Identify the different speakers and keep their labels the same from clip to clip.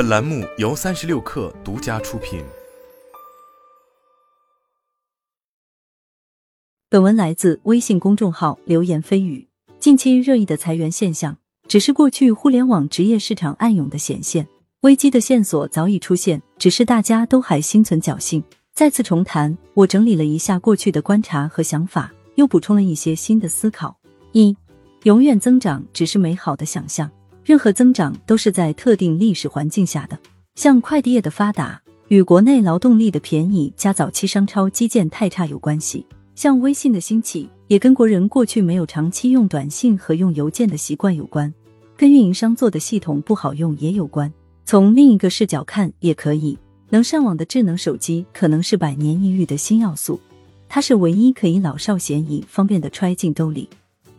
Speaker 1: 本栏目由三十六氪独家出品。
Speaker 2: 本文来自微信公众号“流言蜚语”。近期热议的裁员现象，只是过去互联网职业市场暗涌的显现。危机的线索早已出现，只是大家都还心存侥幸。再次重谈，我整理了一下过去的观察和想法，又补充了一些新的思考。一，永远增长只是美好的想象。任何增长都是在特定历史环境下的，像快递业的发达与国内劳动力的便宜加早期商超基建太差有关系，像微信的兴起也跟国人过去没有长期用短信和用邮件的习惯有关，跟运营商做的系统不好用也有关。从另一个视角看，也可以，能上网的智能手机可能是百年一遇的新要素，它是唯一可以老少咸宜、方便的揣进兜里。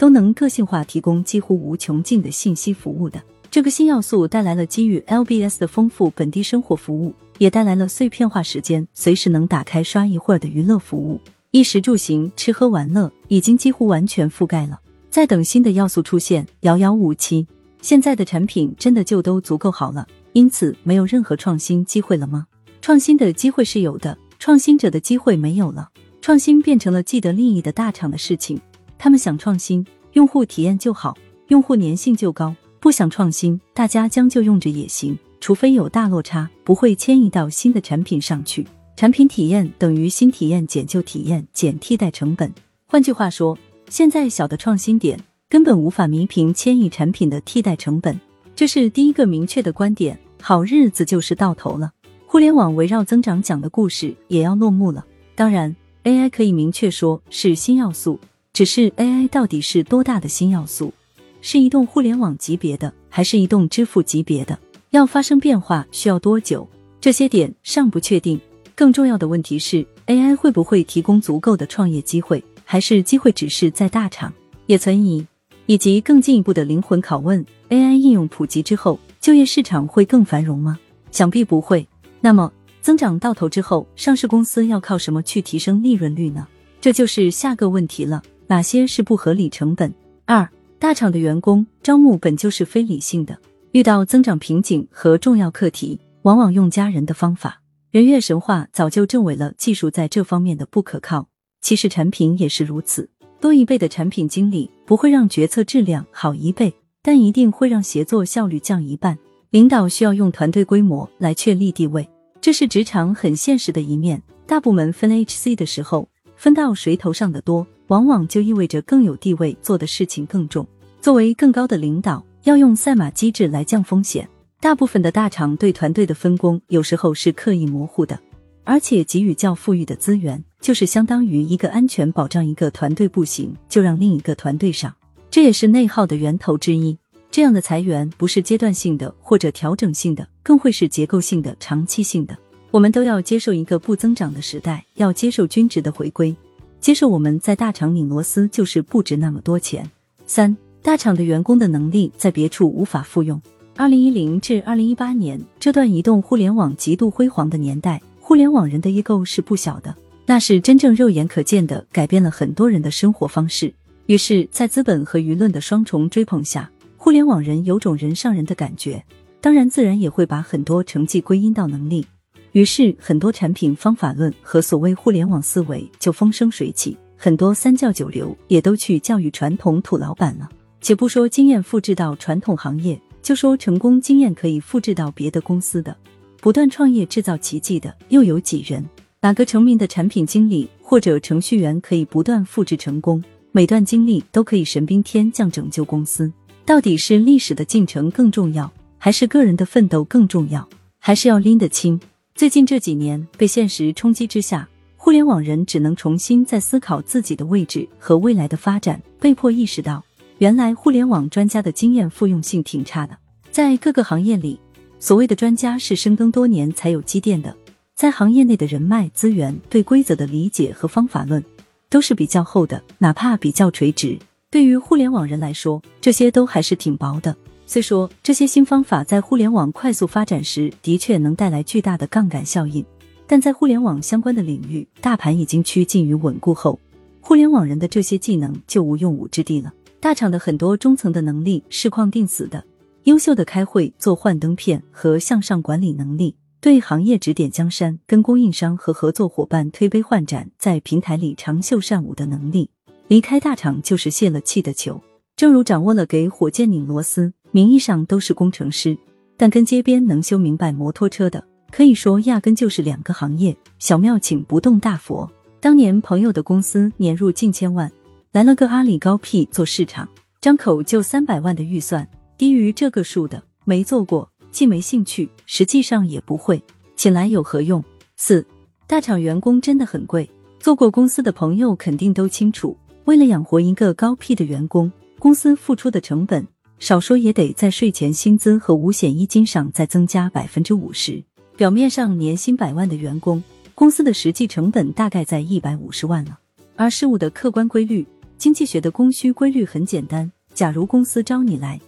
Speaker 2: 都能个性化提供几乎无穷尽的信息服务的这个新要素，带来了基于 LBS 的丰富本地生活服务，也带来了碎片化时间随时能打开刷一会儿的娱乐服务。衣食住行、吃喝玩乐已经几乎完全覆盖了，在等新的要素出现，遥遥无期。现在的产品真的就都足够好了，因此没有任何创新机会了吗？创新的机会是有的，创新者的机会没有了。创新变成了既得利益的大厂的事情。他们想创新，用户体验就好，用户粘性就高；不想创新，大家将就用着也行。除非有大落差，不会迁移到新的产品上去。产品体验等于新体验减旧体验减替代成本。换句话说，现在小的创新点根本无法弥平迁移产品的替代成本。这是第一个明确的观点。好日子就是到头了，互联网围绕增长讲的故事也要落幕了。当然，AI 可以明确说是新要素。只是 AI 到底是多大的新要素？是移动互联网级别的，还是移动支付级别的？要发生变化需要多久？这些点尚不确定。更重要的问题是，AI 会不会提供足够的创业机会？还是机会只是在大厂？也存疑。以及更进一步的灵魂拷问：AI 应用普及之后，就业市场会更繁荣吗？想必不会。那么，增长到头之后，上市公司要靠什么去提升利润率呢？这就是下个问题了。哪些是不合理成本？二大厂的员工招募本就是非理性的，遇到增长瓶颈和重要课题，往往用加人的方法。人月神话早就证伪了技术在这方面的不可靠。其实产品也是如此，多一倍的产品经理不会让决策质量好一倍，但一定会让协作效率降一半。领导需要用团队规模来确立地位，这是职场很现实的一面。大部门分 HC 的时候。分到谁头上的多，往往就意味着更有地位，做的事情更重。作为更高的领导，要用赛马机制来降风险。大部分的大厂对团队的分工有时候是刻意模糊的，而且给予较富裕的资源，就是相当于一个安全保障。一个团队不行，就让另一个团队上，这也是内耗的源头之一。这样的裁员不是阶段性的或者调整性的，更会是结构性的、长期性的。我们都要接受一个不增长的时代，要接受均值的回归，接受我们在大厂拧螺丝就是不值那么多钱。三大厂的员工的能力在别处无法复用。二零一零至二零一八年这段移动互联网极度辉煌的年代，互联网人的异构是不小的，那是真正肉眼可见的改变了很多人的生活方式。于是，在资本和舆论的双重追捧下，互联网人有种人上人的感觉，当然自然也会把很多成绩归因到能力。于是，很多产品方法论和所谓互联网思维就风生水起，很多三教九流也都去教育传统土老板了。且不说经验复制到传统行业，就说成功经验可以复制到别的公司的，不断创业制造奇迹的又有几人？哪个成名的产品经理或者程序员可以不断复制成功？每段经历都可以神兵天降拯救公司？到底是历史的进程更重要，还是个人的奋斗更重要？还是要拎得清？最近这几年，被现实冲击之下，互联网人只能重新再思考自己的位置和未来的发展，被迫意识到，原来互联网专家的经验复用性挺差的。在各个行业里，所谓的专家是深耕多年才有积淀的，在行业内的人脉资源、对规则的理解和方法论，都是比较厚的，哪怕比较垂直。对于互联网人来说，这些都还是挺薄的。虽说这些新方法在互联网快速发展时的确能带来巨大的杠杆效应，但在互联网相关的领域，大盘已经趋近于稳固后，互联网人的这些技能就无用武之地了。大厂的很多中层的能力是框定死的，优秀的开会做幻灯片和向上管理能力，对行业指点江山，跟供应商和合作伙伴推杯换盏，在平台里长袖善舞的能力。离开大厂就是泄了气的球。正如掌握了给火箭拧螺丝，名义上都是工程师，但跟街边能修明白摩托车的，可以说压根就是两个行业。小庙请不动大佛。当年朋友的公司年入近千万，来了个阿里高 P 做市场，张口就三百万的预算。低于这个数的没做过，既没兴趣，实际上也不会，请来有何用？四大厂员工真的很贵，做过公司的朋友肯定都清楚。为了养活一个高 P 的员工，公司付出的成本少说也得在税前薪资和五险一金上再增加百分之五十。表面上年薪百万的员工，公司的实际成本大概在一百五十万了。而事物的客观规律，经济学的供需规律很简单：假如公司招你来。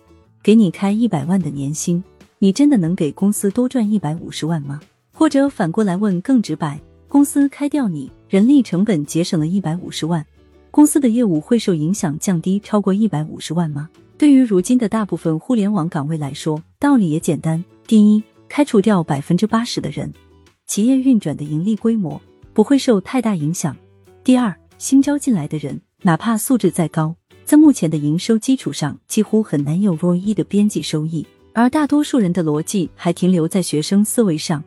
Speaker 2: 给你开一百万的年薪，你真的能给公司多赚一百五十万吗？或者反过来问更直白，公司开掉你，人力成本节省了一百五十万，公司的业务会受影响降低超过一百五十万吗？对于如今的大部分互联网岗位来说，道理也简单：第一，开除掉百分之八十的人，企业运转的盈利规模不会受太大影响；第二，新招进来的人，哪怕素质再高。在目前的营收基础上，几乎很难有 ROE 的边际收益，而大多数人的逻辑还停留在学生思维上，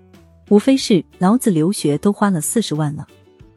Speaker 2: 无非是老子留学都花了四十万了，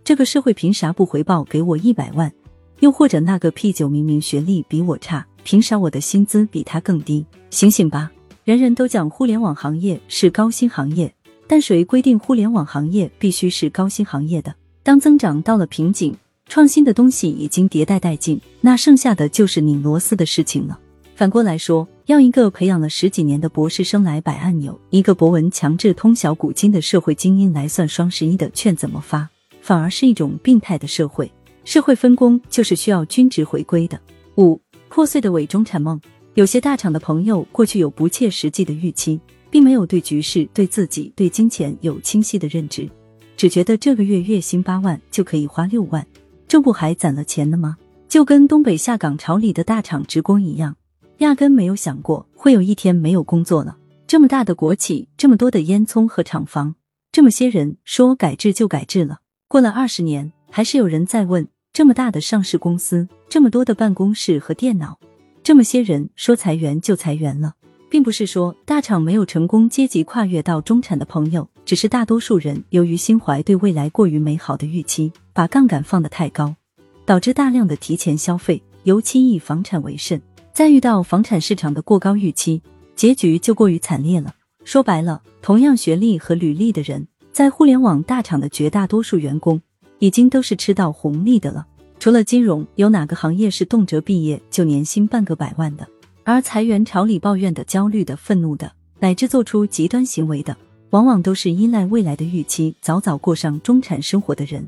Speaker 2: 这个社会凭啥不回报给我一百万？又或者那个 P 九明明学历比我差，凭啥我的薪资比他更低？醒醒吧！人人都讲互联网行业是高薪行业，但谁规定互联网行业必须是高薪行业的？当增长到了瓶颈。创新的东西已经迭代殆尽，那剩下的就是拧螺丝的事情了。反过来说，要一个培养了十几年的博士生来摆按钮，一个博文强制通晓古今的社会精英来算双十一的券怎么发，反而是一种病态的社会。社会分工就是需要均值回归的。五破碎的伪中产梦，有些大厂的朋友过去有不切实际的预期，并没有对局势、对自己、对金钱有清晰的认知，只觉得这个月月薪八万就可以花六万。这不还攒了钱呢吗？就跟东北下岗潮里的大厂职工一样，压根没有想过会有一天没有工作了。这么大的国企，这么多的烟囱和厂房，这么些人说改制就改制了。过了二十年，还是有人在问：这么大的上市公司，这么多的办公室和电脑，这么些人说裁员就裁员了。并不是说大厂没有成功阶级跨越到中产的朋友，只是大多数人由于心怀对未来过于美好的预期，把杠杆放得太高，导致大量的提前消费，尤其以房产为甚。再遇到房产市场的过高预期，结局就过于惨烈了。说白了，同样学历和履历的人，在互联网大厂的绝大多数员工，已经都是吃到红利的了。除了金融，有哪个行业是动辄毕业就年薪半个百万的？而裁员潮里抱怨的、焦虑的、愤怒的，乃至做出极端行为的，往往都是依赖未来的预期，早早过上中产生活的人。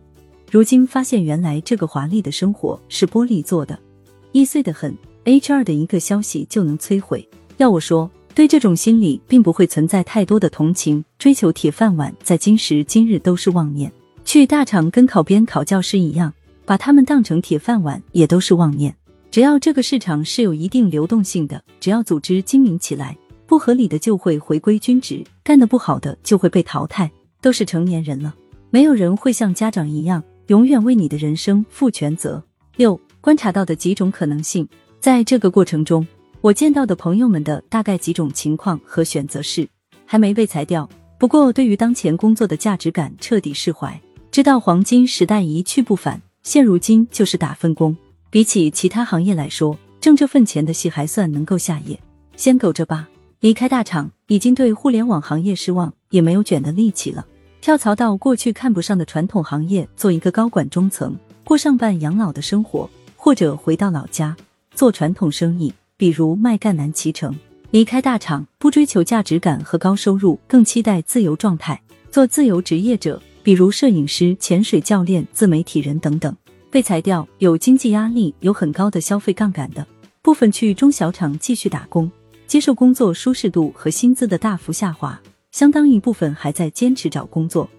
Speaker 2: 如今发现，原来这个华丽的生活是玻璃做的，易碎的很。HR 的一个消息就能摧毁。要我说，对这种心理并不会存在太多的同情。追求铁饭碗，在今时今日都是妄念。去大厂跟考编、考教师一样，把他们当成铁饭碗，也都是妄念。只要这个市场是有一定流动性的，只要组织精明起来，不合理的就会回归均值，干得不好的就会被淘汰。都是成年人了，没有人会像家长一样永远为你的人生负全责。六观察到的几种可能性，在这个过程中，我见到的朋友们的大概几种情况和选择是：还没被裁掉，不过对于当前工作的价值感彻底释怀，知道黄金时代一去不返，现如今就是打份工。比起其他行业来说，挣这份钱的戏还算能够下咽，先苟着吧。离开大厂，已经对互联网行业失望，也没有卷的力气了。跳槽到过去看不上的传统行业，做一个高管中层，过上半养老的生活，或者回到老家做传统生意，比如卖赣南脐橙。离开大厂，不追求价值感和高收入，更期待自由状态，做自由职业者，比如摄影师、潜水教练、自媒体人等等。被裁掉，有经济压力，有很高的消费杠杆的部分，去中小厂继续打工，接受工作舒适度和薪资的大幅下滑。相当一部分还在坚持找工作，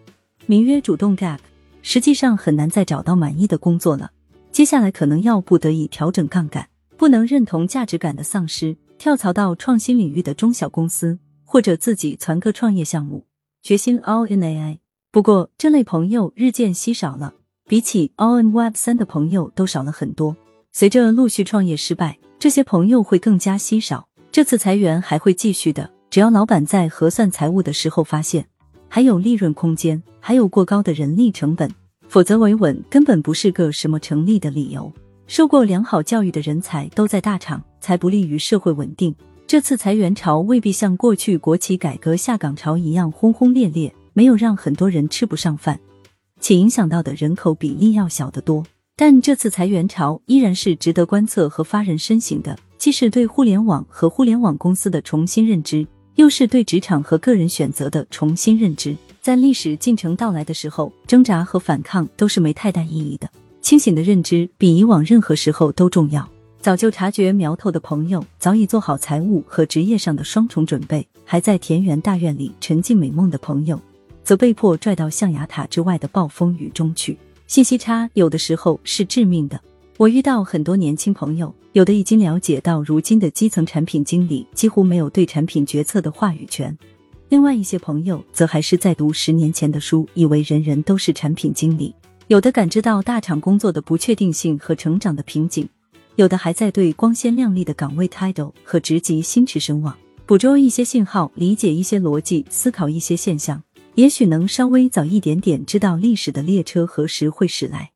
Speaker 2: 名曰主动 gap，实际上很难再找到满意的工作了。接下来可能要不得已调整杠杆，不能认同价值感的丧失，跳槽到创新领域的中小公司，或者自己攒个创业项目，决心 all in AI。不过，这类朋友日渐稀少了，比起 all in Web 三的朋友都少了很多。随着陆续创业失败，这些朋友会更加稀少。这次裁员还会继续的，只要老板在核算财务的时候发现还有利润空间，还有过高的人力成本，否则维稳根本不是个什么成立的理由。受过良好教育的人才都在大厂，才不利于社会稳定。这次裁员潮未必像过去国企改革下岗潮一样轰轰烈烈，没有让很多人吃不上饭，且影响到的人口比例要小得多。但这次裁员潮依然是值得观测和发人深省的，既是对互联网和互联网公司的重新认知，又是对职场和个人选择的重新认知。在历史进程到来的时候，挣扎和反抗都是没太大意义的。清醒的认知比以往任何时候都重要。早就察觉苗头的朋友，早已做好财务和职业上的双重准备；还在田园大院里沉浸美梦的朋友，则被迫拽到象牙塔之外的暴风雨中去。信息差有的时候是致命的。我遇到很多年轻朋友，有的已经了解到如今的基层产品经理几乎没有对产品决策的话语权；另外一些朋友则还是在读十年前的书，以为人人都是产品经理。有的感知到大厂工作的不确定性和成长的瓶颈，有的还在对光鲜亮丽的岗位 title 和职级心驰神往。捕捉一些信号，理解一些逻辑，思考一些现象。也许能稍微早一点点知道历史的列车何时会驶来。